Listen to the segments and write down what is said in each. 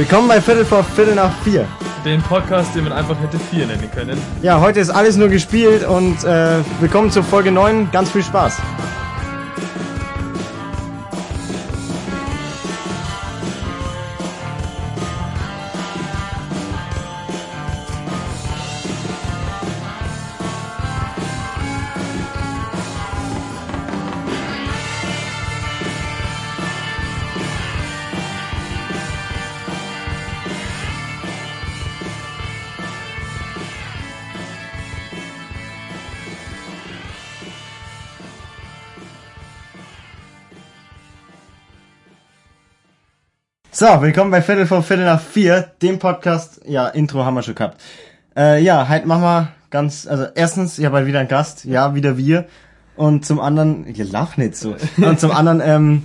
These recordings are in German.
Willkommen bei Viertel vor Viertel nach vier. Den Podcast, den man einfach hätte vier nennen können. Ja, heute ist alles nur gespielt und äh, willkommen zur Folge 9. Ganz viel Spaß. So, willkommen bei Viertel vor Viertel nach vier, dem Podcast. Ja, Intro haben wir schon gehabt. Äh, ja, heute machen wir ganz, also erstens, ich habe halt wieder einen Gast, ja, wieder wir. Und zum anderen, ihr lach nicht so. Und zum anderen, ähm,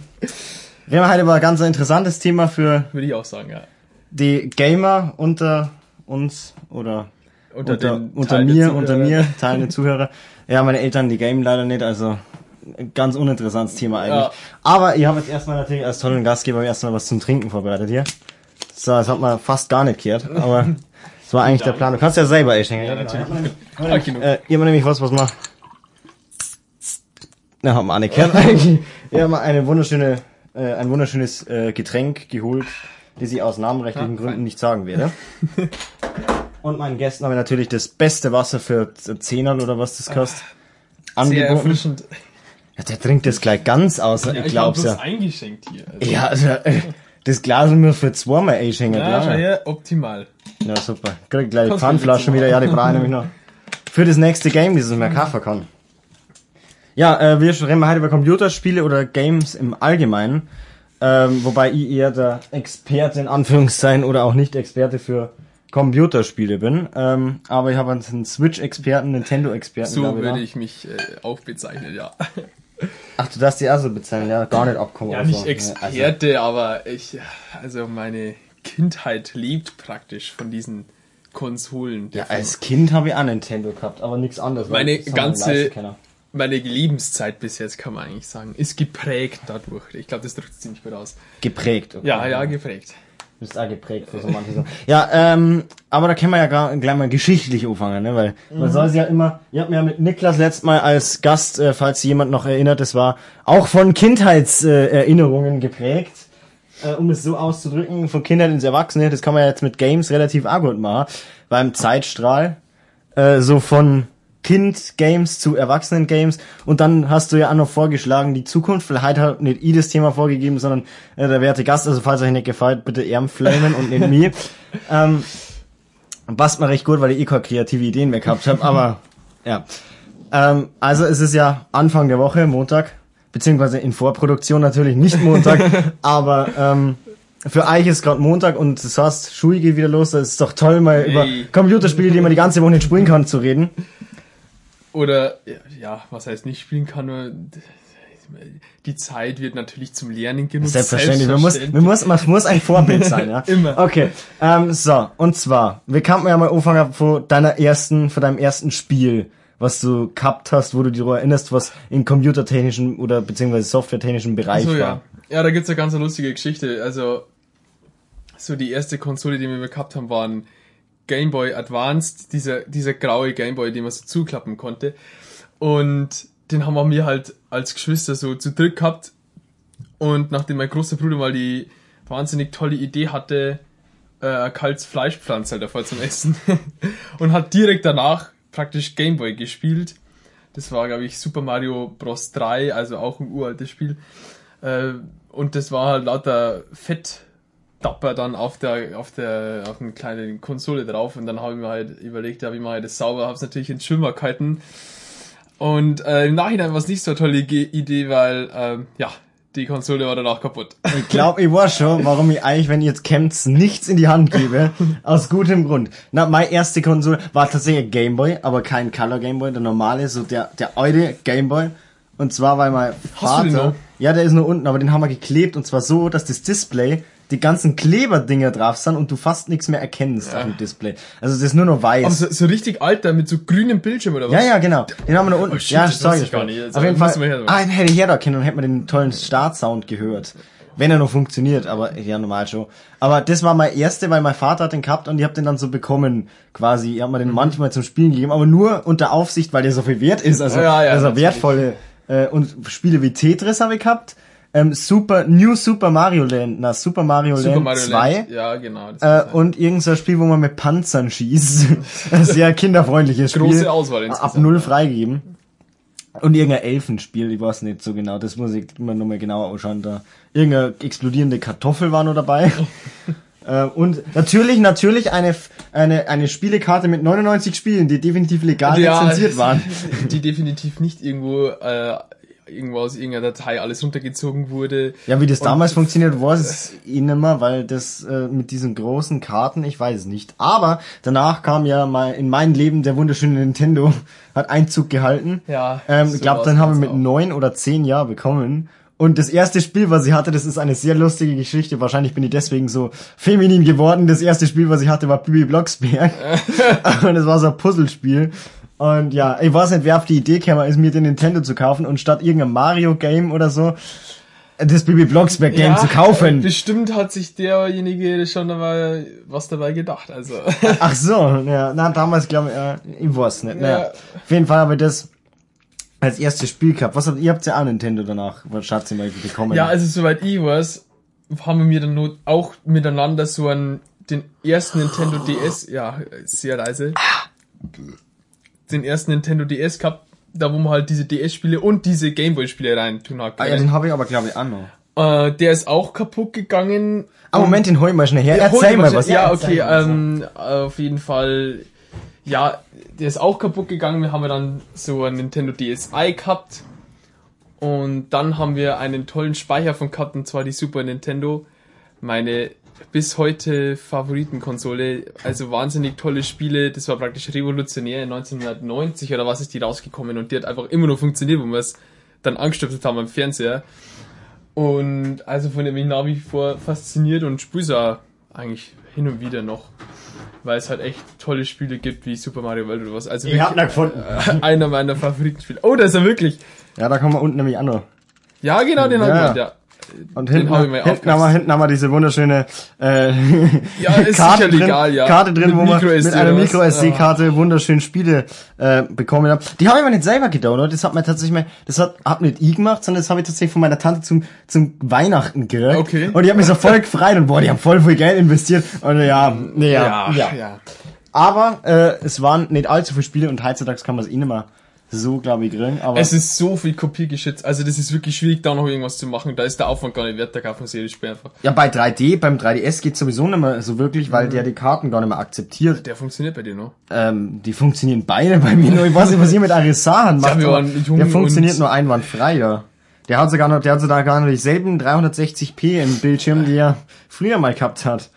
reden wir heute über ein ganz interessantes Thema für Würde ich auch sagen, ja. die Gamer unter uns oder Unter, unter, unter mir, unter mir, teilende Zuhörer. Ja, meine Eltern, die gamen leider nicht, also ganz uninteressantes Thema eigentlich. Ja. Aber ihr habt jetzt erstmal natürlich als tollen Gastgeber erstmal was zum Trinken vorbereitet hier. So, das hat man fast gar nicht gehört, aber das war eigentlich der Plan. Du kannst ja selber einschenken. Ja, natürlich. Genau. Ah, genug. Äh, ihr habt nämlich was, was man... Na, hat man auch nicht gehört eigentlich. Ihr habt mal eine wunderschöne, äh, ein wunderschönes äh, Getränk geholt, das ich aus namenrechtlichen Ah, Gründen fein. nicht sagen werde. Und meinen Gästen habe ich natürlich das beste Wasser für Zehnerl oder was das kostet. Sehr Angeboten. erfrischend. Ja, der trinkt das gleich ganz aus, Ja, ich glaub's ja. eingeschenkt hier. Also, Ja, also, äh, das Glas nur für zweimal einschenken. ja, schau Ja, her, optimal. ja, super. Krieg gleich Kannst du Pfandflaschen wieder, ja, die brauche ich nämlich noch. Für das nächste Game, das ich mir kaufen kann. Ja, äh, wir reden heute über Computerspiele oder Games im Allgemeinen. Ähm, wobei ich eher der Experte in Anführungszeichen oder auch nicht Experte für Computerspiele bin. Ähm, aber ich habe einen Switch-Experten, Nintendo-Experten. So würde ich mich äh, auch bezeichnen, ja. Ach, du darfst die auch so bezahlen, ja, gar nicht abkommen. Ja, nicht so. Experte, Also, aber ich, also meine Kindheit lebt praktisch von diesen Konsolen. ja, als Kind habe ich auch Nintendo gehabt, aber nichts anderes. Meine ganze- meine Lebenszeit bis jetzt, kann man eigentlich sagen, ist geprägt dadurch. Ich glaube, das drückt ziemlich gut aus. Geprägt. okay. Ja, ja, geprägt. Bist auch geprägt für so manche Sachen. Ja, ähm, aber da können wir ja gar, gleich mal geschichtlich anfangen, ne? Weil man soll sie ja immer, ihr habt mir ja mit Niklas letztes Mal als Gast, äh, falls jemand noch erinnert, das war auch von Kindheitserinnerungen äh, geprägt. Äh, um es so auszudrücken, von Kindheit ins Erwachsene, das kann man ja jetzt mit Games relativ gut machen. Beim Zeitstrahl, äh, so von Kind-Games zu Erwachsenen-Games und dann hast du ja auch noch vorgeschlagen, die Zukunft, vielleicht hat nicht ich das Thema vorgegeben, sondern äh, der werte Gast, also falls euch nicht gefällt, bitte eher flamen und nicht mir. ähm, passt mir recht gut, weil ich eh keine kreative Ideen mehr gehabt habe, aber ja. Ähm, also es ist ja Anfang der Woche, Montag, beziehungsweise in Vorproduktion natürlich nicht Montag, aber ähm, für euch ist gerade Montag und das heißt, Schule geht wieder los, das ist doch toll, mal über Ey. Computerspiele, die man die ganze Woche nicht spielen kann, zu reden. Oder, ja, was heißt nicht spielen kann, nur die Zeit wird natürlich zum Lernen genutzt. Selbstverständlich. Man muss, man muss, man muss ein Vorbild sein, ja. Immer. Okay. Ähm, so, und zwar, wir kannten ja mal anfangen von deiner ersten, von deinem ersten Spiel, was du gehabt hast, wo du dich daran erinnerst, was in computertechnischen oder beziehungsweise softwaretechnischen Bereich So, war. ja. Ja, da gibt's eine ganz lustige Geschichte. Also, so die erste Konsole, die wir gehabt haben, war ein Game Boy Advanced, dieser, dieser graue Game Boy, den man so zuklappen konnte. Und den haben wir mir halt als Geschwister so zu dritt gehabt. Und nachdem mein großer Bruder mal die wahnsinnig tolle Idee hatte, äh, kaltes Fleischpflanzer davor zum Essen. und hat direkt danach praktisch Game Boy gespielt. Das war, glaube ich, Super Mario Bros. 3, also auch ein uraltes Spiel. Äh, und das war halt lauter Fetttapper dann auf der, auf der, auf einer kleinen Konsole drauf. Und dann habe ich mir halt überlegt, ja, wie mache ich das sauber? Habe es natürlich in Schwimmer gehalten. Und äh, im Nachhinein war es nicht so eine tolle Idee, weil, ähm, ja, die Konsole war danach kaputt. Ich glaube, ich weiß schon, warum ich eigentlich, wenn ich jetzt kämpft, nichts in die Hand gebe. aus gutem Grund. Na, meine erste Konsole war tatsächlich ein Gameboy, aber kein Color Gameboy, der normale, so der, der alte Gameboy. Und zwar, weil mein Vater, ja, der ist nur unten, aber den haben wir geklebt und zwar so, dass das Display die ganzen Kleberdinger drauf sind und du fast nichts mehr erkennst Ja. auf dem Display. Also das ist nur noch weiß. Aber so, so richtig alter mit so grünem Bildschirm oder was? Ja, ja, genau. Den haben wir da unten. Oh shit, ja, das sorry. ich gar nicht. Auf jeden Fall. her- Ah, den hätte ich her da können, dann hätte man den tollen Startsound gehört. Wenn er noch funktioniert, aber ja, normal schon. Aber das war mein erste, weil mein Vater hat den gehabt und ich habe den dann so bekommen, quasi. Ich habe mir den manchmal zum Spielen gegeben, aber nur unter Aufsicht, weil der so viel wert ist. Also, Ja, ja, also wertvolle. Äh, und Spiele wie Tetris habe ich gehabt. Ähm, Super, New Super Mario Land, na, Super Mario Super Land Mario 2. Land. Ja, genau. Äh, und irgendein so Spiel, wo man mit Panzern schießt. Sehr kinderfreundliches Spiel. Große Auswahl Ab null ja. freigegeben. Und irgendein Elfenspiel, ich weiß nicht so genau, das muss ich immer nochmal genauer ausschauen. Da irgendeine explodierende Kartoffel war noch dabei. Äh, und natürlich, natürlich eine, eine, eine Spielekarte mit 99 Spielen, die definitiv legal lizenziert waren. Die definitiv nicht irgendwo, äh, irgendwo aus irgendeiner Datei alles runtergezogen wurde. Ja, wie das damals funktioniert, weiß es eh nicht mehr, weil das äh, mit diesen großen Karten, ich weiß es nicht. Aber danach kam ja mal in mein Leben der wunderschöne Nintendo, hat Einzug gehalten. Ja, Ähm, so ich glaube, dann haben wir mit auch. neun oder zehn Jahren bekommen. Und das erste Spiel, was ich hatte, das ist eine sehr lustige Geschichte. Wahrscheinlich bin ich deswegen so feminin geworden. Das erste Spiel, was ich hatte, war Bibi Blocksberg. und das war so ein Puzzlespiel. Und ja, ich weiß nicht, wer auf die Idee kam, ist mir den Nintendo zu kaufen und statt irgendeinem Mario-Game oder so, das Bibi Blocksberg-Game zu kaufen. Bestimmt hat sich derjenige schon dabei was dabei gedacht. Also Ach so, ja, na, damals glaube ich, äh, ich weiß nicht. Naja, Ja. auf jeden Fall habe ich das als erstes Spiel gehabt. Was habt ihr habt ja auch Nintendo danach, was Schatz immer bekommen? ja, also soweit ich weiß, haben wir mir dann nur auch miteinander so einen den ersten Nintendo DS, ja sehr leise, den ersten Nintendo DS gehabt, da wo man halt diese DS-Spiele und diese Gameboy-Spiele rein tun hat. ah, ja, den habe ich aber glaube ich auch noch. äh, der ist auch kaputt gegangen. Ah, Moment, den hol ich mal schnell her. Ja, Erzähl mal was. Ja, okay, ähm, auf jeden Fall, ja, der ist auch kaputt gegangen. Wir haben ja dann so ein Nintendo DSi gehabt. Und dann haben wir einen tollen Speicher von gehabt, und zwar die Super Nintendo. Meine bis heute Favoritenkonsole. Also wahnsinnig tolle Spiele. Das war praktisch revolutionär. 1990 oder was ist die rausgekommen und die hat einfach immer noch funktioniert, wo wir es dann angestöpselt haben am Fernseher. Und also von dem bin ich nach wie vor fasziniert und auch eigentlich hin und wieder noch. Weil es halt echt tolle Spiele gibt wie Super Mario World oder was. Also Ich hab ihn gefunden. einer meiner Favoritenspiele. Oh, da ist er wirklich. Ja, da kommen wir unten nämlich an. Ja, genau, den Ja. ich, ja. Und Den hinten, hab ich mir hinten, aufgepasst. haben wir, hinten haben wir diese wunderschöne äh, Ja, Karte, drin, legal, ja. Karte drin, Mit wo man mit einer? Micro-SD-Karte wunderschön Spiele äh, bekommen habe. Die habe ich aber nicht selber gedownloadet, das hat mir tatsächlich mal, das hat, hat nicht ich gemacht, sondern das habe ich tatsächlich von meiner Tante zum, zum Weihnachten gekriegt. Okay. Und die hat mich so voll gefreut und boah, die haben voll viel Geld investiert. Und ja, nee, ja, ja. ja. Aber äh, es waren nicht allzu viele Spiele und heutzutage kann man es eh nicht mehr so, glaube ich, kriegen. Aber Es ist so viel kopiergeschützt. Also das ist wirklich schwierig, da noch irgendwas zu machen. Da ist der Aufwand gar nicht wert, da kauft man sich das Spiel einfach. ja, bei 3D, beim 3DS geht sowieso nicht mehr so wirklich, weil der die Karten gar nicht mehr akzeptiert. Der funktioniert bei dir noch. Ähm, die funktionieren beide bei mir nur. Ich weiß nicht, was ihr mit Arisan macht. jung der funktioniert nur einwandfrei, ja. Der hat sogar noch, der hat sogar gar noch dieselben 360p im Bildschirm, die er früher mal gehabt hat.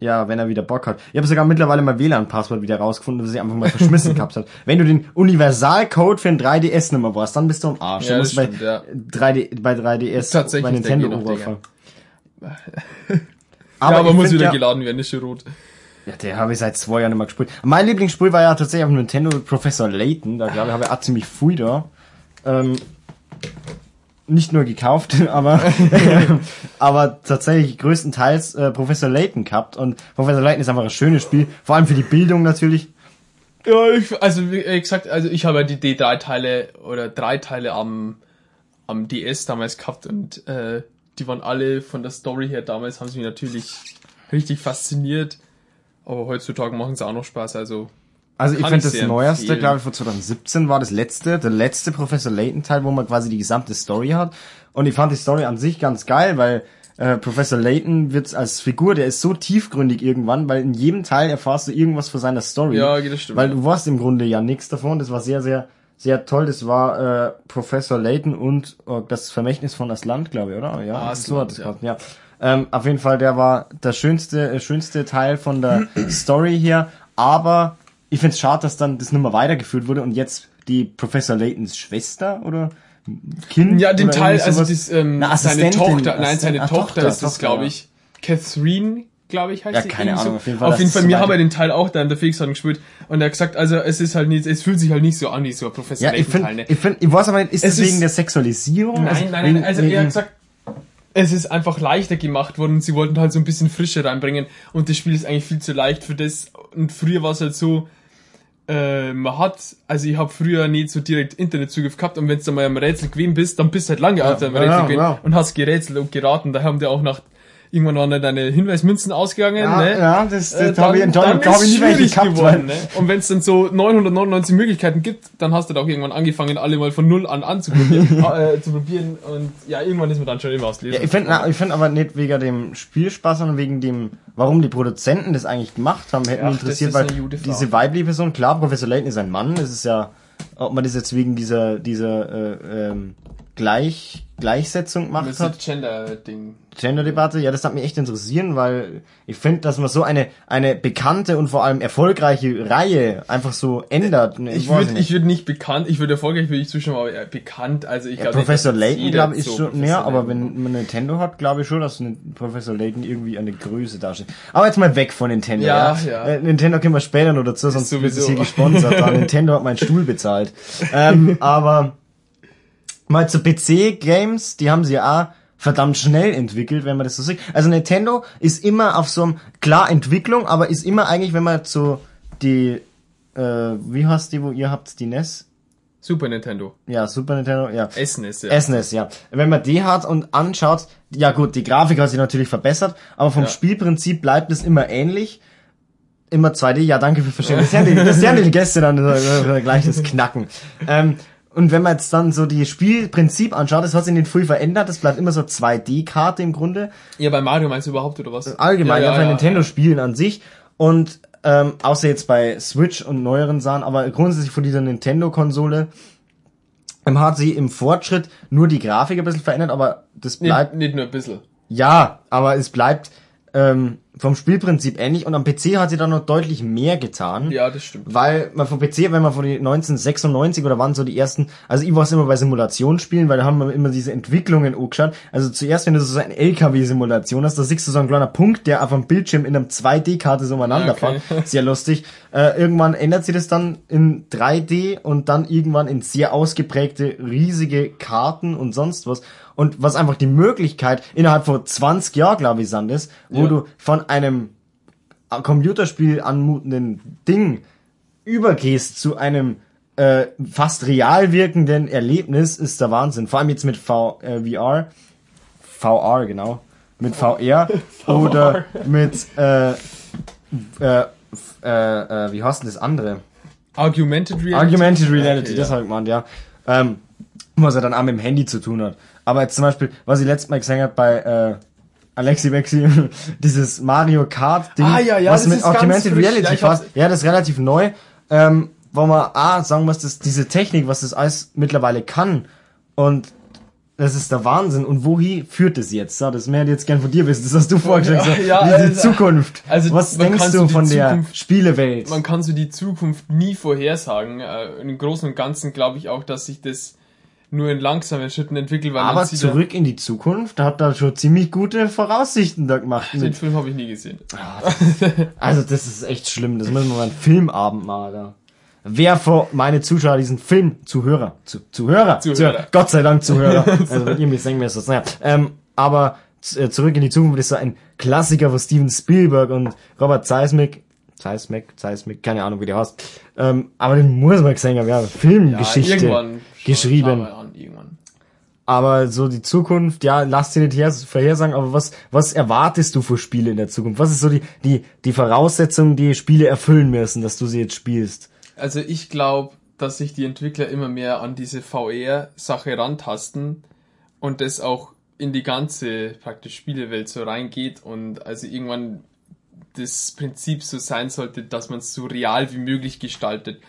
Ja, wenn er wieder Bock hat. Ich habe sogar mittlerweile mein WLAN-Passwort wieder rausgefunden, das ich einfach mal verschmissen gehabt hat. Wenn du den Universalcode für ein 3DS nicht mehr warst, dann bist du am Arsch. Ja, du musst bei, stimmt, ja. 3D, bei 3DS Tatsächlich, bei Nintendo noch, Overfall. ja, Aber, aber muss wieder ja, geladen werden, ist schon rot. Ja, der habe ich seit zwei Jahren nicht mehr gespielt. Mein Lieblingsspiel war ja tatsächlich auf Nintendo Professor Layton. Da glaube ich, habe ich auch ziemlich viel da. Ähm, nicht nur gekauft, aber aber tatsächlich größtenteils äh, Professor Layton gehabt. Und Professor Layton ist einfach ein schönes Spiel. Vor allem für die Bildung natürlich. Ja, ich, also wie gesagt, also ich habe ja die D3-Teile oder drei Teile am, am DS damals gehabt und äh, die waren alle von der Story her damals, haben sie mich natürlich richtig fasziniert. Aber heutzutage machen sie auch noch Spaß, also Also ich finde das neueste, glaube ich, von 2017 war das letzte, der letzte Professor Layton Teil, wo man quasi die gesamte Story hat. Und ich fand die Story an sich ganz geil, weil äh, Professor Layton wird als Figur, der ist so tiefgründig irgendwann, weil in jedem Teil erfährst du irgendwas von seiner Story. Ja, das stimmt, Weil du warst im Grunde ja nichts davon. Das war sehr, sehr, sehr toll. Das war äh, Professor Layton und äh, das Vermächtnis von Asland, glaube ich, oder? Ja, Asland, so hat es ja. ja. Ähm, auf jeden Fall, der war der schönste, äh, schönste Teil von der Story her. Aber ich find's schade, dass dann das mehr weitergeführt wurde und jetzt die Professor Laytons Schwester oder Kind. Ja, den Teil, also das, ähm, Eine seine Tochter, nein, seine ah, Tochter, ist das, Tochter, glaube ich. Catherine, glaube ich, heißt Ja, sie. keine Ahnung, so. auf jeden Fall, Auf jeden Fall, mir haben wir den Teil auch da in der Fixern gespielt und er hat gesagt, also es ist halt nicht, es fühlt sich halt nicht so an wie so ein Professor Ja, ich Layton Teil, finde, ne? ich finde, ich weiß aber ist Es das wegen ist- der Sexualisierung? Nein, nein, wegen, nein, also er hat gesagt, es ist einfach leichter gemacht worden. Sie wollten halt so ein bisschen Frische reinbringen und das Spiel ist eigentlich viel zu leicht für das. Und früher war es halt so, äh, man hat, also ich habe früher nicht so direkt Internetzugriff gehabt und wenn du mal am Rätsel gewesen bist, dann bist du halt lange ja, auf ja, Rätsel ja, gewesen ja. und hast gerätselt und geraten. Da haben die auch nach irgendwann waren dann deine Hinweismünzen ausgegangen, Ja, ne? ja, das- das Äh, hab ich- da hab ich ist nie welche gehabt, geworden, ne? Und wenn es dann so 999 Möglichkeiten gibt, dann hast du da auch irgendwann angefangen, alle mal von null an anzuprobieren, äh, zu probieren und ja, irgendwann ist man dann schon immer aus Ja, ich finde ich find aber nicht wegen dem Spielspaß, sondern wegen dem, warum die Produzenten das eigentlich gemacht haben, hätte Ach, mich das interessiert, weil diese weibliche Person, klar, Professor Layton ist ein Mann, es ist ja, ob man das jetzt wegen dieser, dieser äh, ähm, Gleich, Gleichsetzung gemacht das hat, Gender-Ding. Gender-Debatte, ja, das hat mich echt interessieren, weil ich finde, dass man so eine, eine bekannte und vor allem erfolgreiche Reihe einfach so ändert. Ne, Ich würde nicht. ich würd nicht bekannt, ich würde erfolgreich würde ich zustimmen, aber eher bekannt, also ich Ja, glaube Professor nicht, Layton, glaube ich, ist so schon mehr, aber wenn man Nintendo hat, glaube ich schon, dass Professor Layton irgendwie eine Größe darstellt. Aber jetzt mal weg von Nintendo. Ja, Ja, ja. Äh, Nintendo können wir später noch dazu, sonst wird es hier gesponsert. Nintendo hat meinen Stuhl bezahlt. ähm, aber mal zu PC-Games, die haben sie ja auch verdammt schnell entwickelt, wenn man das so sieht. Also Nintendo ist immer auf so einem, klar Entwicklung, aber ist immer eigentlich, wenn man so die, äh, wie heißt die, wo ihr habt, die NES? Super Nintendo. Ja, Super Nintendo, ja. Essen ist ja. SNES, ja. Wenn man die hat und anschaut, ja gut, die Grafik hat sich natürlich verbessert, aber vom Ja. Spielprinzip bleibt es immer ähnlich. Immer 2D, ja danke für Verstehen. Das sind die, das sind die Gäste dann äh, gleich das Knacken. Ähm, und wenn man jetzt dann so die Spielprinzip anschaut, das hat sich nicht viel verändert, das bleibt immer so 2D-Karte im Grunde. Ja, bei Mario meinst du überhaupt oder was? Allgemein, ja, ja, ja, bei ja. Nintendo-Spielen an sich. Und ähm, außer jetzt bei Switch und neueren Sachen, aber grundsätzlich von dieser Nintendo-Konsole ähm, hat sie im Fortschritt nur die Grafik ein bisschen verändert, aber das bleibt Nicht, nicht nur ein bisschen. ja, aber es bleibt ähm, vom Spielprinzip ähnlich und am PC hat sie dann noch deutlich mehr getan. Ja, das stimmt. Weil man vom PC, wenn man von die 1996 oder wann so die ersten, also ich war es immer bei Simulationsspielen, weil da haben wir immer diese Entwicklungen angeschaut. Also zuerst, wenn du so ein LKW-Simulation hast, da siehst du so einen kleinen Punkt, der auf dem Bildschirm in einem 2D-Karte so umeinander Okay. fährt. Sehr lustig. Äh, irgendwann ändert sich das dann in 3D und dann irgendwann in sehr ausgeprägte, riesige Karten und sonst was. Und was einfach die Möglichkeit innerhalb von 20 Jahren, glaube ich, sind ist, wo Ja. du von einem Computerspiel anmutenden Ding übergehst zu einem äh, fast real wirkenden Erlebnis, ist der Wahnsinn. Vor allem jetzt mit v, äh, VR, VR genau, mit VR oder mit äh, äh, äh, äh, wie heißt denn das andere? Argumented Reality. Argumented Reality, Okay, das ja. habe ich gemeint, ja. Ähm, was er dann auch mit dem Handy zu tun hat. Aber jetzt zum Beispiel, was ich letztes Mal gesehen habe bei äh, Alexi Wexi, dieses Mario Kart Ding, Ah, ja, ja, was mit Augmented. Reality Ja, fast, ja, das ist relativ neu, ähm, wo man A, sagen muss, dass diese Technik, was das alles mittlerweile kann und das ist der Wahnsinn. Und wohin führt es jetzt? Ja, das mehr jetzt gern von dir wissen. Das hast du vorgeschlagen. Ja, so, ja, diese also- Zukunft. also was denkst du von der Zukunft- Spielewelt? Man kann so die Zukunft nie vorhersagen. Äh, Im Großen und Ganzen glaube ich auch, dass sich das nur in langsamen Schritten entwickelt, weil Aber ja- zurück in die Zukunft hat da schon ziemlich gute Voraussichten da gemacht. den Film habe ich nie gesehen. also das ist echt schlimm. Das müssen wir mal einen Filmabend mal da. Wer vor meine Zuschauer diesen Film, Zuhörer, zu, Zuhörer, Zuhörer. Gott sei Dank Zuhörer. also wenn ihr mich sagen müsst, naja. Ähm, aber äh, zurück in die Zukunft ist so ein Klassiker von Steven Spielberg und Robert Zeismick. Zeismick, Zeismick, keine Ahnung, wie der heißt. Ähm, aber den muss man gesehen haben, ja, Filmgeschichte irgendwann geschrieben. schauen wir An, irgendwann. Aber so die Zukunft, ja, lass dir nicht her, vorhersagen, aber was, was erwartest du für Spiele in der Zukunft? Was ist so die, die, die Voraussetzung, die Spiele erfüllen müssen, dass du sie jetzt spielst? Also ich glaube, dass sich die Entwickler immer mehr an diese VR-Sache rantasten und das auch in die ganze praktisch Spielewelt so reingeht und also irgendwann das Prinzip so sein sollte, dass man es so real wie möglich gestaltet.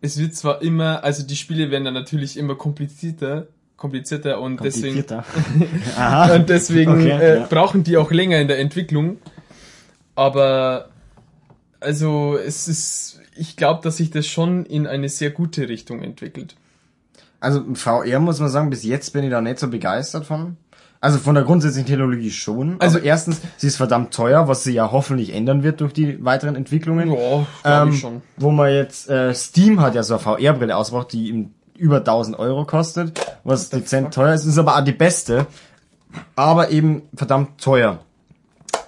Es wird zwar immer, also die Spiele werden dann natürlich immer komplizierter, komplizierter und deswegen Komplizierter. Aha. und deswegen Okay, äh, ja. brauchen die auch länger in der Entwicklung. Aber also es ist, ich glaube, dass sich das schon in eine sehr gute Richtung entwickelt. Also VR muss man sagen, bis jetzt bin ich da nicht so begeistert von. Also von der grundsätzlichen Technologie schon. Also erstens, sie ist verdammt teuer, was sie ja hoffentlich ändern wird durch die weiteren Entwicklungen. Ja, glaube ähm, ich schon. Wo man jetzt, äh, Steam hat ja so eine VR-Brille ausgebracht, die ihm über 1000 Euro kostet, was dezent teuer ist, ist aber auch die beste. aber eben verdammt teuer.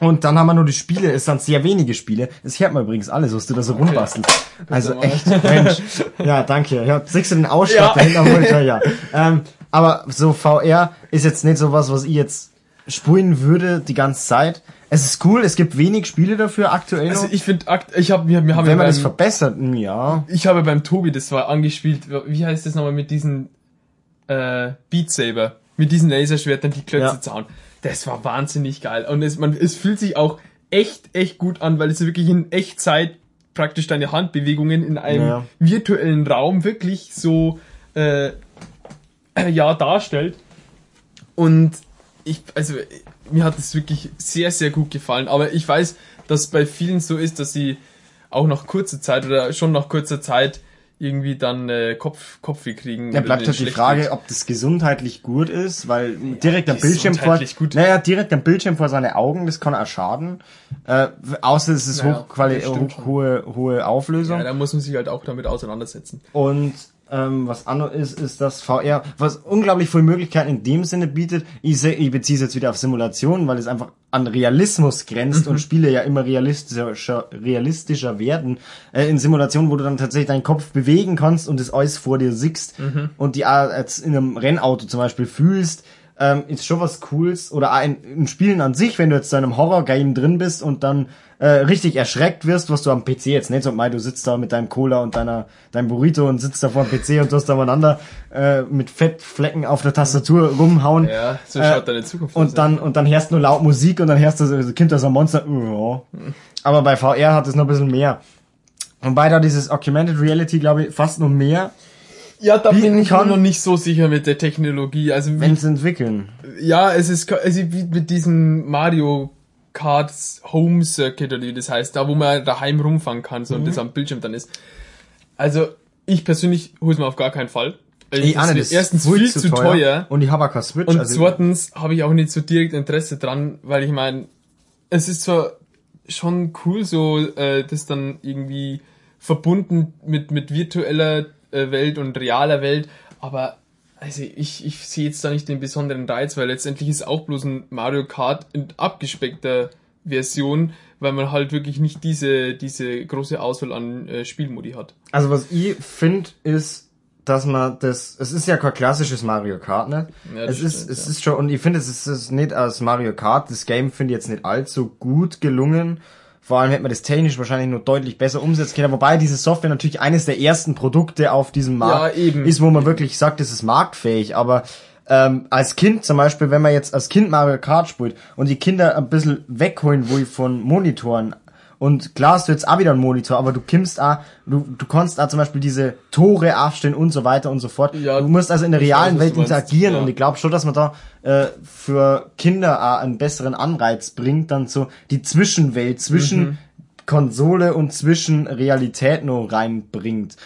Und dann haben wir nur die Spiele, es sind sehr wenige Spiele. Das hört man übrigens alles, was du da so rumbastelst. Also echt, Mensch. Ja, danke. Ja, siehst du den Ausschlag Ja. da hinten am Monitor? Ja. Ähm, aber so VR ist jetzt nicht so was, was ich jetzt spielen würde die ganze Zeit. Es ist cool, es gibt wenig Spiele dafür aktuell. Also ich finde, ich habe mir, wir haben Wenn man das beim, verbessert, hm, ja. ich habe beim Tobi das war angespielt. Wie heißt das nochmal mit diesen äh, Beat Saber, mit diesen Laserschwertern die Klötze Ja. zu hauen. Das war wahnsinnig geil und es man es fühlt sich auch echt echt gut an, weil es wirklich in Echtzeit praktisch deine Handbewegungen in einem Ja. virtuellen Raum wirklich so äh, ja darstellt. Und ich, also mir hat es wirklich sehr, sehr gut gefallen. Aber ich weiß, dass bei vielen so ist, dass sie auch nach kurzer Zeit oder schon nach kurzer Zeit irgendwie dann äh, Kopf, Kopfweh kriegen. Da bleibt halt die Frage, ob das gesundheitlich gut ist, weil direkt am Bildschirm vor, gut. naja, direkt am Bildschirm vor seine Augen, das kann auch schaden. Äh, außer es ist Naja, hochquali hohe, hohe Auflösung. Ja, da muss man sich halt auch damit auseinandersetzen. Und ähm, was anderes ist, ist das VR, was unglaublich viele Möglichkeiten in dem Sinne bietet. Ich, seh, ich beziehe es jetzt wieder auf Simulationen, weil es einfach an Realismus grenzt Mhm. und Spiele ja immer realistischer, realistischer werden. Äh, in Simulationen, wo du dann tatsächlich deinen Kopf bewegen kannst und das alles vor dir siehst Mhm. und die jetzt in einem Rennauto zum Beispiel fühlst, ähm, ist schon was Cooles. Oder auch in, in Spielen an sich, wenn du jetzt in einem Horror-Game drin bist und dann äh, richtig erschreckt wirst, was du am PC jetzt nicht so mei, du sitzt da mit deinem Cola und deiner deinem Burrito und sitzt da vor dem PC und du hast da umeinander äh, mit Fettflecken auf der Tastatur rumhauen. Ja, so Äh, schaut deine Zukunft aus. Und dann, und dann hörst du nur laut Musik und dann hörst du, so, kommt da so ein Monster. Ja. Aber bei VR hat es noch ein bisschen mehr. Wobei da dieses Augmented Reality, glaube ich, fast noch mehr, ja, da bin ich mir kann- noch nicht so sicher mit der Technologie. Also wenn sie entwickeln. Ja, es ist also wie mit diesem Mario Kart Home Circuit oder wie das heißt, da wo man daheim rumfahren kann so, und Mhm. das am Bildschirm dann ist. Also ich persönlich hol's mir auf gar keinen Fall. Ey, Anne, das ist erstens viel zu teuer, Und ich habe auch keine Switch. und also- zweitens habe ich auch nicht so direkt Interesse dran, weil ich meine, es ist zwar schon cool so, äh, das dann irgendwie verbunden mit mit virtueller äh, Welt und realer Welt, aber also ich, ich sehe jetzt da nicht den besonderen Reiz, weil letztendlich ist auch bloß ein Mario Kart in abgespeckter Version, weil man halt wirklich nicht diese, diese große Auswahl an äh, Spielmodi hat. Also was ich finde, ist, dass man das, es ist ja kein klassisches Mario Kart, ne? Ja, es ist, stimmt, es ja. ist schon, und ich finde, es ist, es ist nicht als Mario Kart, das Game finde ich jetzt nicht allzu gut gelungen. Vor allem hätte man das technisch wahrscheinlich nur deutlich besser umsetzen können. Wobei diese Software natürlich eines der ersten Produkte auf diesem Markt Ja, eben. ist, wo man wirklich sagt, es ist marktfähig. Aber ähm, als Kind zum Beispiel, wenn man jetzt als Kind Mario Kart spielt und die Kinder ein bisschen wegholen, wo ich von Monitoren und klar hast du jetzt auch wieder einen Monitor, aber du kimmst auch, du, du kannst auch zum Beispiel diese Tore aufstellen und so weiter und so fort. Ja, du musst also in der weiß, realen was Welt interagieren ja. und ich glaube schon, dass man da äh, für Kinder auch einen besseren Anreiz bringt, dann so die Zwischenwelt zwischen Mhm. Konsole und zwischen Realität nur reinbringt.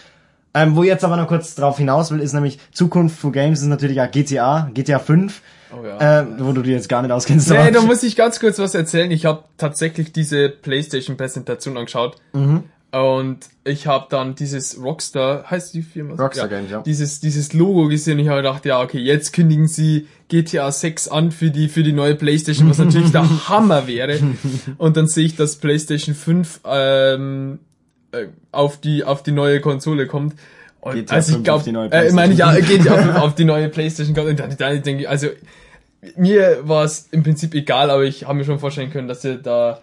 Ähm, wo ich jetzt aber noch kurz drauf hinaus will, ist nämlich Zukunft für Games ist natürlich auch GTA, GTA 5, Oh ja. ähm, wo du dir jetzt gar nicht auskennst. Nee, da muss ich ganz kurz was erzählen. Ich habe tatsächlich diese PlayStation-Präsentation angeschaut. Mhm. Und ich habe dann dieses Rockstar, heißt die Firma? Rockstar Games, ja. Dieses, dieses Logo gesehen und ich habe gedacht, ja, okay, jetzt kündigen sie GTA 6 an für die, für die neue Playstation, was natürlich der Hammer wäre. Und dann sehe ich, dass Playstation 5 ähm, äh, auf, die, auf die neue Konsole kommt. Und GTA also 5 ich glaube, auf die neue äh, ich meine, ja, geht auf, auf die neue Playstation kommt. Und dann, dann denke ich, also mir war es im Prinzip egal, aber ich habe mir schon vorstellen können, dass ihr da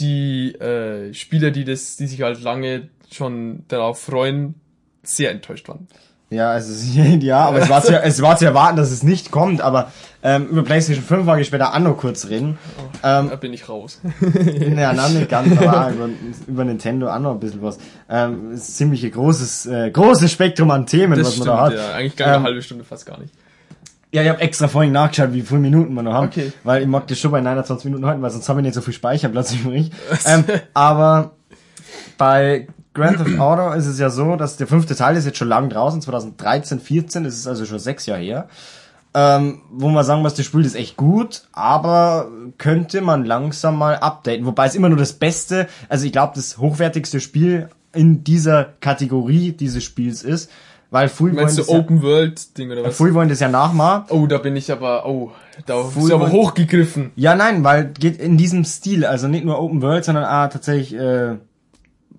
die äh, Spieler, die das, die sich halt lange schon darauf freuen, sehr enttäuscht waren. Ja, also ja, aber es war zu, es war zu erwarten, dass es nicht kommt, aber ähm, über PlayStation 5 wollte ich später auch noch kurz reden. Ähm, Da bin ich raus. ja, nein, nicht ganz, aber über, über Nintendo auch noch ein bisschen was. Ähm, ist ziemlich ein großes, äh, großes Spektrum an Themen, Das was stimmt, man da hat. ja. Eigentlich gar eine Ähm, halbe Stunde fast gar nicht. Ja, ich habe extra vorhin nachgeschaut, wie viele Minuten wir noch haben. Okay. Weil ich mag das schon bei 29 Minuten halten, weil sonst habe ich nicht so viel Speicherplatz übrig. ähm, aber bei Grand Theft Auto ist es ja so, dass der fünfte Teil ist jetzt schon lang draußen, 2013, 14, das ist also schon sechs Jahre her. Ähm, wo man sagen muss, das Spiel ist echt gut, aber könnte man langsam mal updaten. Wobei es immer nur das Beste, also ich glaube, das hochwertigste Spiel in dieser Kategorie dieses Spiels ist. Weil früh Meinst du das ja, Open World Ding oder was? früh wollen das ja nachmachen. Oh, da bin ich aber, oh, da Früh ist aber hochgegriffen. Ja, nein, weil geht in diesem Stil, also nicht nur Open World, sondern ah, tatsächlich äh,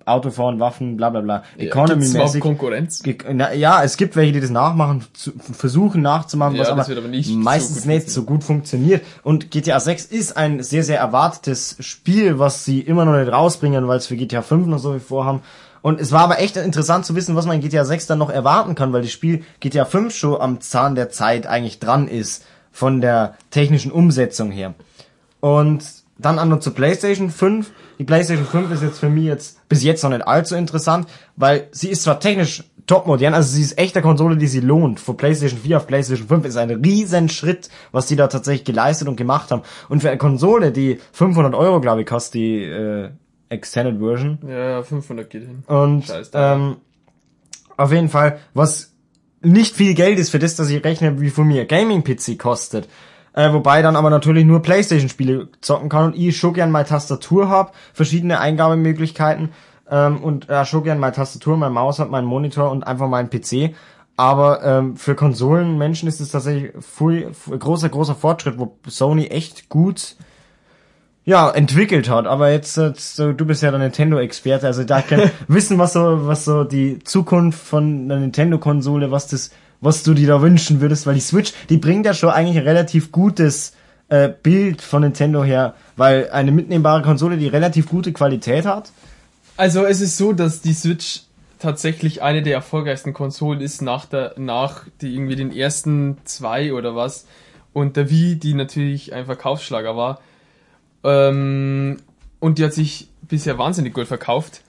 Autofahren, Waffen, bla bla bla. Gibt's überhaupt Economy-mäßig. Konkurrenz? Na, ja, es gibt welche, die das nachmachen, zu, versuchen nachzumachen, Ja, was aber, aber nicht so meistens gut nicht so gut funktioniert. Und GTA 6 ist ein sehr, sehr erwartetes Spiel, was sie immer noch nicht rausbringen, weil es für GTA 5 noch so viel vorhaben. Und es war aber echt interessant zu wissen, was man in GTA 6 dann noch erwarten kann, weil das Spiel GTA 5 schon am Zahn der Zeit eigentlich dran ist, von der technischen Umsetzung her. Und dann an und zur PlayStation 5. Die PlayStation 5 ist jetzt für mich jetzt bis jetzt noch nicht allzu interessant, weil sie ist zwar technisch top modern, also sie ist echt eine Konsole, die sie lohnt. Von PlayStation 4 auf PlayStation 5 ist ein riesen Schritt, was die da tatsächlich geleistet und gemacht haben. Und für eine Konsole, die 500 Euro, glaube ich, kostet die äh, Extended Version, Ja, 500 geht hin. und Scheiß ähm, auf jeden Fall, was nicht viel Geld ist für das, dass ich rechne, wie viel mir ein Gaming-PC kostet. Äh, wobei dann aber natürlich nur Playstation-Spiele zocken kann und ich schon gern meine Tastatur hab, verschiedene Eingabemöglichkeiten ähm, und äh, schon gern meine Tastatur, mein Maus hab, meinen Monitor und einfach meinen PC. Aber ähm, für Konsolenmenschen ist es tatsächlich viel, viel, großer, großer Fortschritt, wo Sony echt gut ja, entwickelt hat. Aber jetzt, jetzt so, du bist ja der Nintendo-Experte, also da kann wissen, was so, was so die Zukunft von der Nintendo-Konsole, was das, was du dir da wünschen würdest, weil die Switch, die bringt ja schon eigentlich ein relativ gutes äh, Bild von Nintendo her, weil eine mitnehmbare Konsole, die relativ gute Qualität hat. Also es ist so, dass die Switch tatsächlich eine der erfolgreichsten Konsolen ist nach der, nach die irgendwie den ersten zwei oder was. Und der Wii, die natürlich ein Verkaufsschlager war. Ähm, und die hat sich bisher wahnsinnig gut verkauft.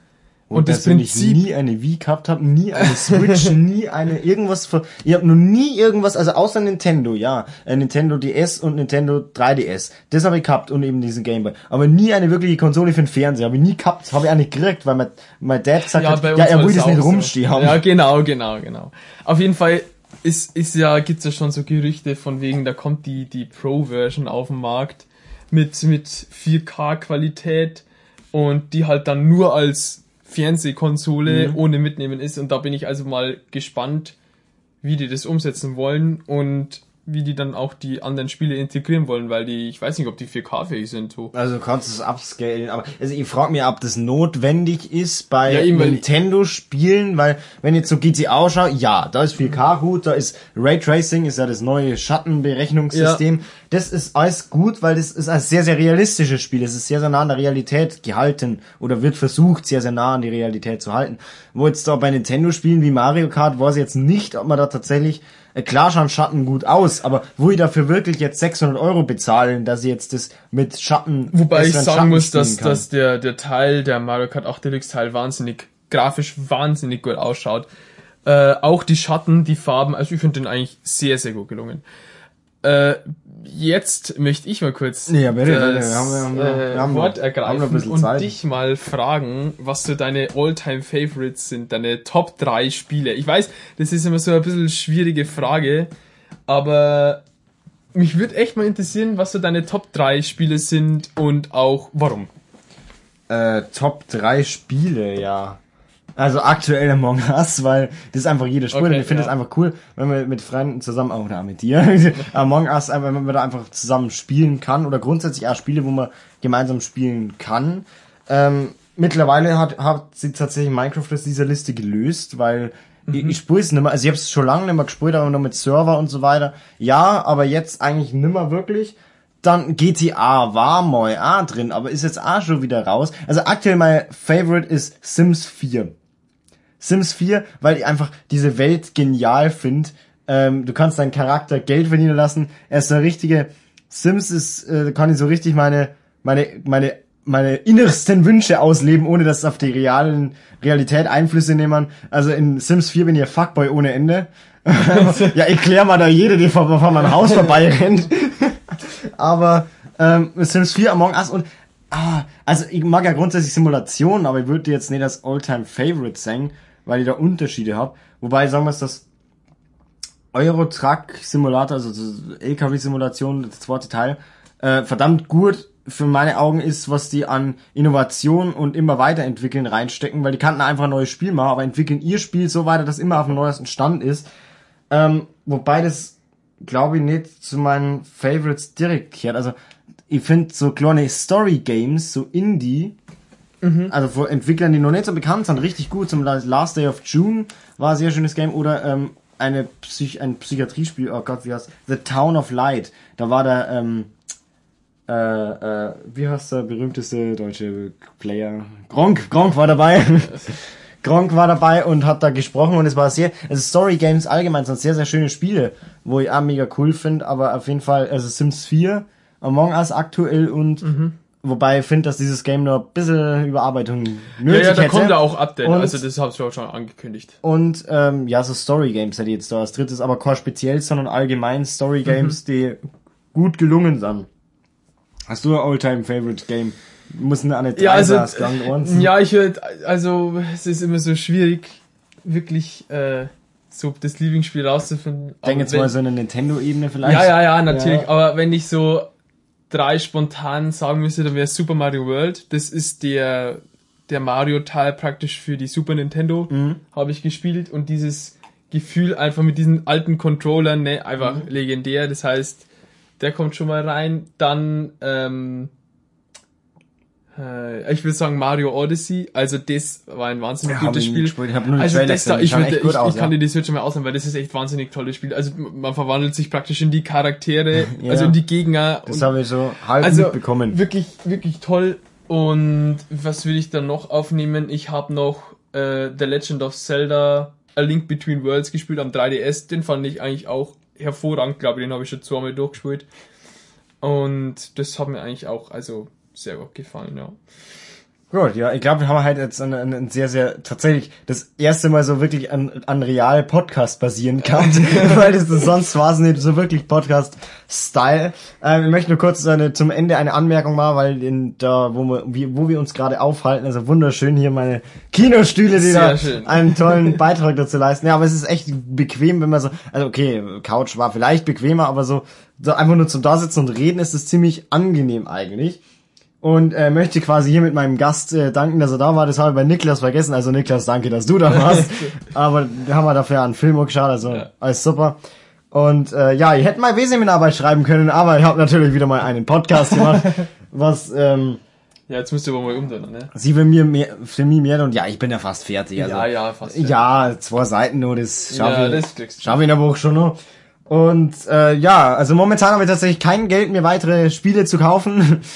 Und, das persönlich Prinzip, nie eine Wii gehabt habe, nie eine Switch, nie eine irgendwas für, ich habe noch nie irgendwas, also außer Nintendo, ja, äh, Nintendo DS und Nintendo 3DS, das habe ich gehabt und eben diesen Gameboy, aber nie eine wirkliche Konsole für den Fernseher, habe ich nie gehabt, habe ich auch nicht gekriegt, weil mein, mein Dad gesagt hat, ja, er will das nicht so. rumstehen haben. Ja, genau, genau, genau. Auf jeden Fall ist, ist ja, gibt's ja schon so Gerüchte von wegen, da kommt die, die Pro-Version auf den Markt mit, mit 4K-Qualität und die halt dann nur als Fernsehkonsole Mhm. ohne Mitnehmen ist und da bin ich also mal gespannt, wie die das umsetzen wollen und wie die dann auch die anderen Spiele integrieren wollen, weil die, ich weiß nicht, ob die 4K-fähig sind. So. Also du kannst es upscalen, aber also ich frage mich, ob das notwendig ist bei Ja, Nintendo-Spielen, weil wenn jetzt so GTA schaue, ja, da ist 4K gut, da ist Raytracing, ist ja das neue Schattenberechnungssystem. Das ist alles gut, weil das ist ein sehr, sehr realistisches Spiel. Es ist sehr, sehr nah an der Realität gehalten oder wird versucht, sehr, sehr nah an die Realität zu halten. Wo jetzt da bei Nintendo-Spielen wie Mario Kart weiß ich jetzt nicht, ob man da tatsächlich Klar schauen Schatten gut aus, aber wo ich dafür wirklich jetzt 600 Euro bezahlen, dass ich jetzt das mit Schatten Wobei ich sagen Schatten muss, dass, kann. dass der, der Teil, der Mario Kart 8 Deluxe Teil wahnsinnig, grafisch wahnsinnig gut ausschaut. Äh, auch die Schatten, die Farben, also ich finde den eigentlich sehr, sehr gut gelungen. Äh, jetzt möchte ich mal kurz Ja, bitte, das Wir haben- wir haben- äh, wir haben Wort haben ergreifen bisschen und Zeit. dich mal fragen, was so deine All-Time Favorites sind, deine Top 3 Spiele. Ich weiß, das ist immer so ein bisschen schwierige Frage, aber mich würde echt mal interessieren, was so deine Top 3 Spiele sind und auch warum. äh, Top 3 Spiele, ja. Also aktuell Among Us, weil das ist einfach jeder Spiel Okay, und ich finde es ja. einfach cool, wenn man mit Freunden zusammen, oh, oder mit dir, Among Us, einfach, wenn man da einfach zusammen spielen kann oder grundsätzlich auch Spiele, wo man gemeinsam spielen kann. Ähm, mittlerweile hat, hat sie tatsächlich Minecraft aus dieser Liste gelöst, weil ich, ich spiele es nicht mehr, also ich habe es schon lange nicht mehr gespielt, aber noch mit Server und so weiter. Ja, aber jetzt eigentlich nimmer wirklich. Dann GTA war mal auch drin, aber ist jetzt auch schon wieder raus. Also aktuell mein Favorite ist Sims 4. Sims 4, weil ich einfach diese Welt genial finde. Ähm, du kannst deinen Charakter Geld verdienen lassen. Er ist der richtige. Sims ist, äh, kann ich so richtig meine, meine, meine, meine innersten Wünsche ausleben, ohne dass es auf die realen Realität Einflüsse nehmen. Also in Sims 4 bin ich ein Fuckboy ohne Ende. ja, ich klär mal da jede, die vor, vor meinem Haus vorbei rennt. Aber ähm, Sims 4 Among Us und ah, also ich mag ja grundsätzlich Simulationen, aber ich würde jetzt nicht das All-Time Favorite sagen, weil ich da Unterschiede habe. Wobei sagen wir es, das Euro Truck Simulator, also das LKW Simulation, das zweite Teil, äh, verdammt gut für meine Augen ist, was die an Innovation und immer weiterentwickeln reinstecken, weil die kannten einfach ein neues Spiel machen, aber entwickeln ihr Spiel so weiter, dass immer auf dem neuesten Stand ist. Ähm, wobei das, glaube ich, nicht zu meinen Favorites direkt kehrt. Also ich finde so kleine Story-Games, so Indie, also von Entwicklern, die noch nicht so bekannt sind, richtig gut. Zum Beispiel Last Day of June war ein sehr schönes Game. Oder ähm, eine Psych ein Psychiatriespiel, oh Gott, wie heißt The Town of Light. Da war der, ähm, äh, äh, wie heißt der berühmteste deutsche Player? Gronk, Gronk war dabei. Gronk war dabei und hat da gesprochen und es war sehr, also Story Games allgemein sind sehr, sehr schöne Spiele, wo ich auch mega cool finde, aber auf jeden Fall, also Sims 4, Among Us aktuell und wobei ich finde, dass dieses Game noch ein bisschen Überarbeitung Ja, nötig ja, da hätte. kommt ja auch Update. Und- also das hab's ja auch schon angekündigt. Und ähm, ja, so Story Games hätte ich jetzt da als drittes, aber kein speziell, sondern allgemein Story Games, die gut gelungen sind. Hast du ein Alltime Favorite Game? Muss eine eine Ja, also, uns. ja, ich würd, also, es ist immer so schwierig, wirklich, äh, so das Lieblingsspiel rauszufinden. Denk jetzt wenn- mal so eine Nintendo-Ebene vielleicht. Ja, ja, ja, natürlich. Ja. Aber wenn ich so drei spontan sagen müsste, dann wäre Super Mario World. Das ist der, der Mario-Teil praktisch für die Super Nintendo, Mhm. habe ich gespielt. Und dieses Gefühl einfach mit diesen alten Controllern, ne, einfach Mhm. legendär. Das heißt, der kommt schon mal rein. Dann, ähm, äh, ich würde sagen Mario Odyssey. Also das war ein wahnsinnig Ja, gutes Spiel. Ich hab nur also Trailer das da, ich, würde, ich, aus, ich kann ja. dir die Switch mal ausleihen, weil das ist echt wahnsinnig tolles Spiel. Also man verwandelt sich praktisch in die Charaktere, Ja. also in die Gegner. Das habe ich so halb also mitbekommen. wirklich, wirklich toll. Und was will ich dann noch aufnehmen? Ich habe noch äh, The Legend of Zelda A Link Between Worlds gespielt am 3DS. Den fand ich eigentlich auch hervorragend, glaube ich. Den habe ich schon zweimal durchgespielt. Und das hat mir eigentlich auch also sehr gut gefallen, ja. Gut, ja, ich glaube, wir haben halt jetzt ein, ein, ein sehr, sehr, tatsächlich das erste Mal so wirklich an, an real Podcast basieren kann, weil das sonst war es nicht so wirklich Podcast-Style. Ähm, ich möchte nur kurz eine, zum Ende eine Anmerkung machen, weil in da, wo wir, wie, wo wir uns gerade aufhalten, also wunderschön hier meine Kinostühle, die Sehr da schön. einen tollen Beitrag dazu leisten. Ja, aber es ist echt bequem, wenn man so, also okay, Couch war vielleicht bequemer, aber so, so einfach nur zum Dasitzen und Reden ist es ziemlich angenehm eigentlich und äh, möchte quasi hier mit meinem Gast äh, danken, dass er da war. Das habe ich bei Niklas vergessen. Also Niklas, danke, dass du da warst. Aber haben wir dafür einen Film geschaut, also Ja. alles super. Und äh, ja, ich hätte mal W-Seminararbeit schreiben können, aber ich habe natürlich wieder mal einen Podcast gemacht, was ähm, Ja, jetzt musst du aber mal umdrehen, ne? sie für mir mehr, für mich mehr und ja, ich bin ja fast fertig. Also, ja, ja, fast. ja, zwei Seiten nur, das schaffe Ja, ich, schaff ich in der Woche schon noch. Und äh, ja, also momentan habe ich tatsächlich kein Geld, mir weitere Spiele zu kaufen.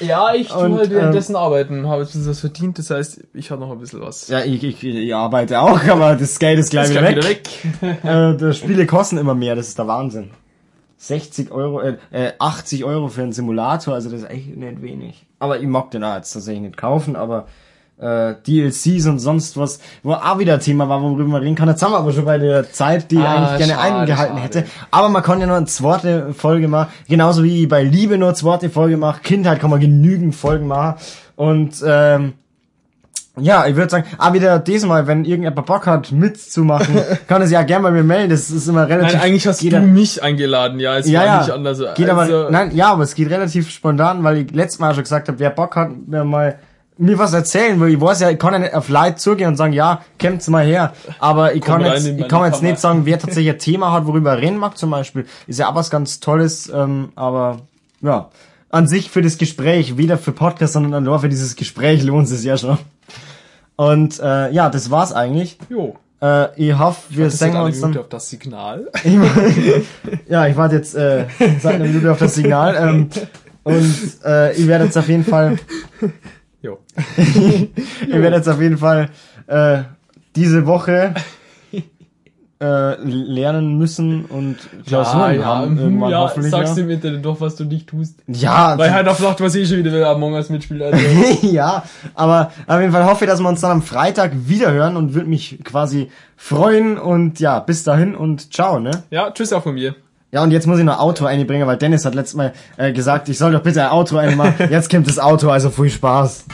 Ja, ich tue Und, halt ähm, währenddessen arbeiten, habe jetzt ein bisschen was verdient, das heißt, ich habe noch ein bisschen was. Ja, ich, ich, ich arbeite auch, aber das Geld ist gleich wieder, gleich weg. wieder Äh, die Spiele kosten immer mehr, das ist der Wahnsinn. 60 Euro, äh, äh, 80 Euro für einen Simulator, also das ist echt nicht wenig. Aber ich mag den auch jetzt tatsächlich nicht kaufen, aber äh, DLCs und sonst was, wo auch wieder Thema war, worüber man reden kann. Jetzt haben wir aber schon bei der Zeit, die ich Ah, eigentlich gerne schade, eingehalten schade. hätte. Aber man kann ja nur eine zweite Folge machen, genauso wie bei Liebe nur eine zweite Folge mache. Kindheit kann man genügend Folgen machen. Und ähm, ja, ich würde sagen, ah, wieder diesmal, wenn irgendjemand Bock hat, mitzumachen, kann er sich ja gerne bei mir melden. Das ist immer relativ. Nein, eigentlich hast du mich eingeladen, ja, es ja, war ja. nicht anders. Geht also, aber, nein, ja, aber es geht relativ spontan, weil ich letztes Mal schon gesagt habe, wer Bock hat, mir mal mir was erzählen, weil ich weiß ja, ich kann ja nicht auf Leute zugehen und sagen, ja, kommt's mal her. Aber ich kann jetzt, ich kann jetzt Kammer. nicht sagen, wer tatsächlich ein Thema hat, worüber er reden mag zum Beispiel. Ist ja auch was ganz Tolles, ähm, aber ja. An sich für das Gespräch, weder für Podcast, sondern nur für dieses Gespräch lohnt es ja schon. Und äh, ja, das war's eigentlich. Jo. Äh, ich hoffe, wir Das sehen uns dann. Minute auf das Signal. Ja, ich warte jetzt äh, seit einer Minute auf das Signal. Ähm, und äh, ich werde jetzt auf jeden Fall, Jo. ich werde jetzt auf jeden Fall äh, diese Woche äh, lernen müssen und Klausuren haben hm, irgendwann ja, hoffentlich. sagst ja. im Internet doch, was du nicht tust. Ja, Weil halt auf Nacht was eh schon wieder, wenn Among Us mitspielt. Also. ja, aber auf jeden Fall hoffe ich, dass wir uns dann am Freitag wieder hören und würde mich quasi freuen und ja, bis dahin und ciao, ne? ja, tschüss auch von mir. Ja, und jetzt muss ich noch Auto einbringen, weil Dennis hat letztes Mal äh, gesagt, ich soll doch bitte ein Auto einmachen. Jetzt kommt das Auto, also viel Spaß.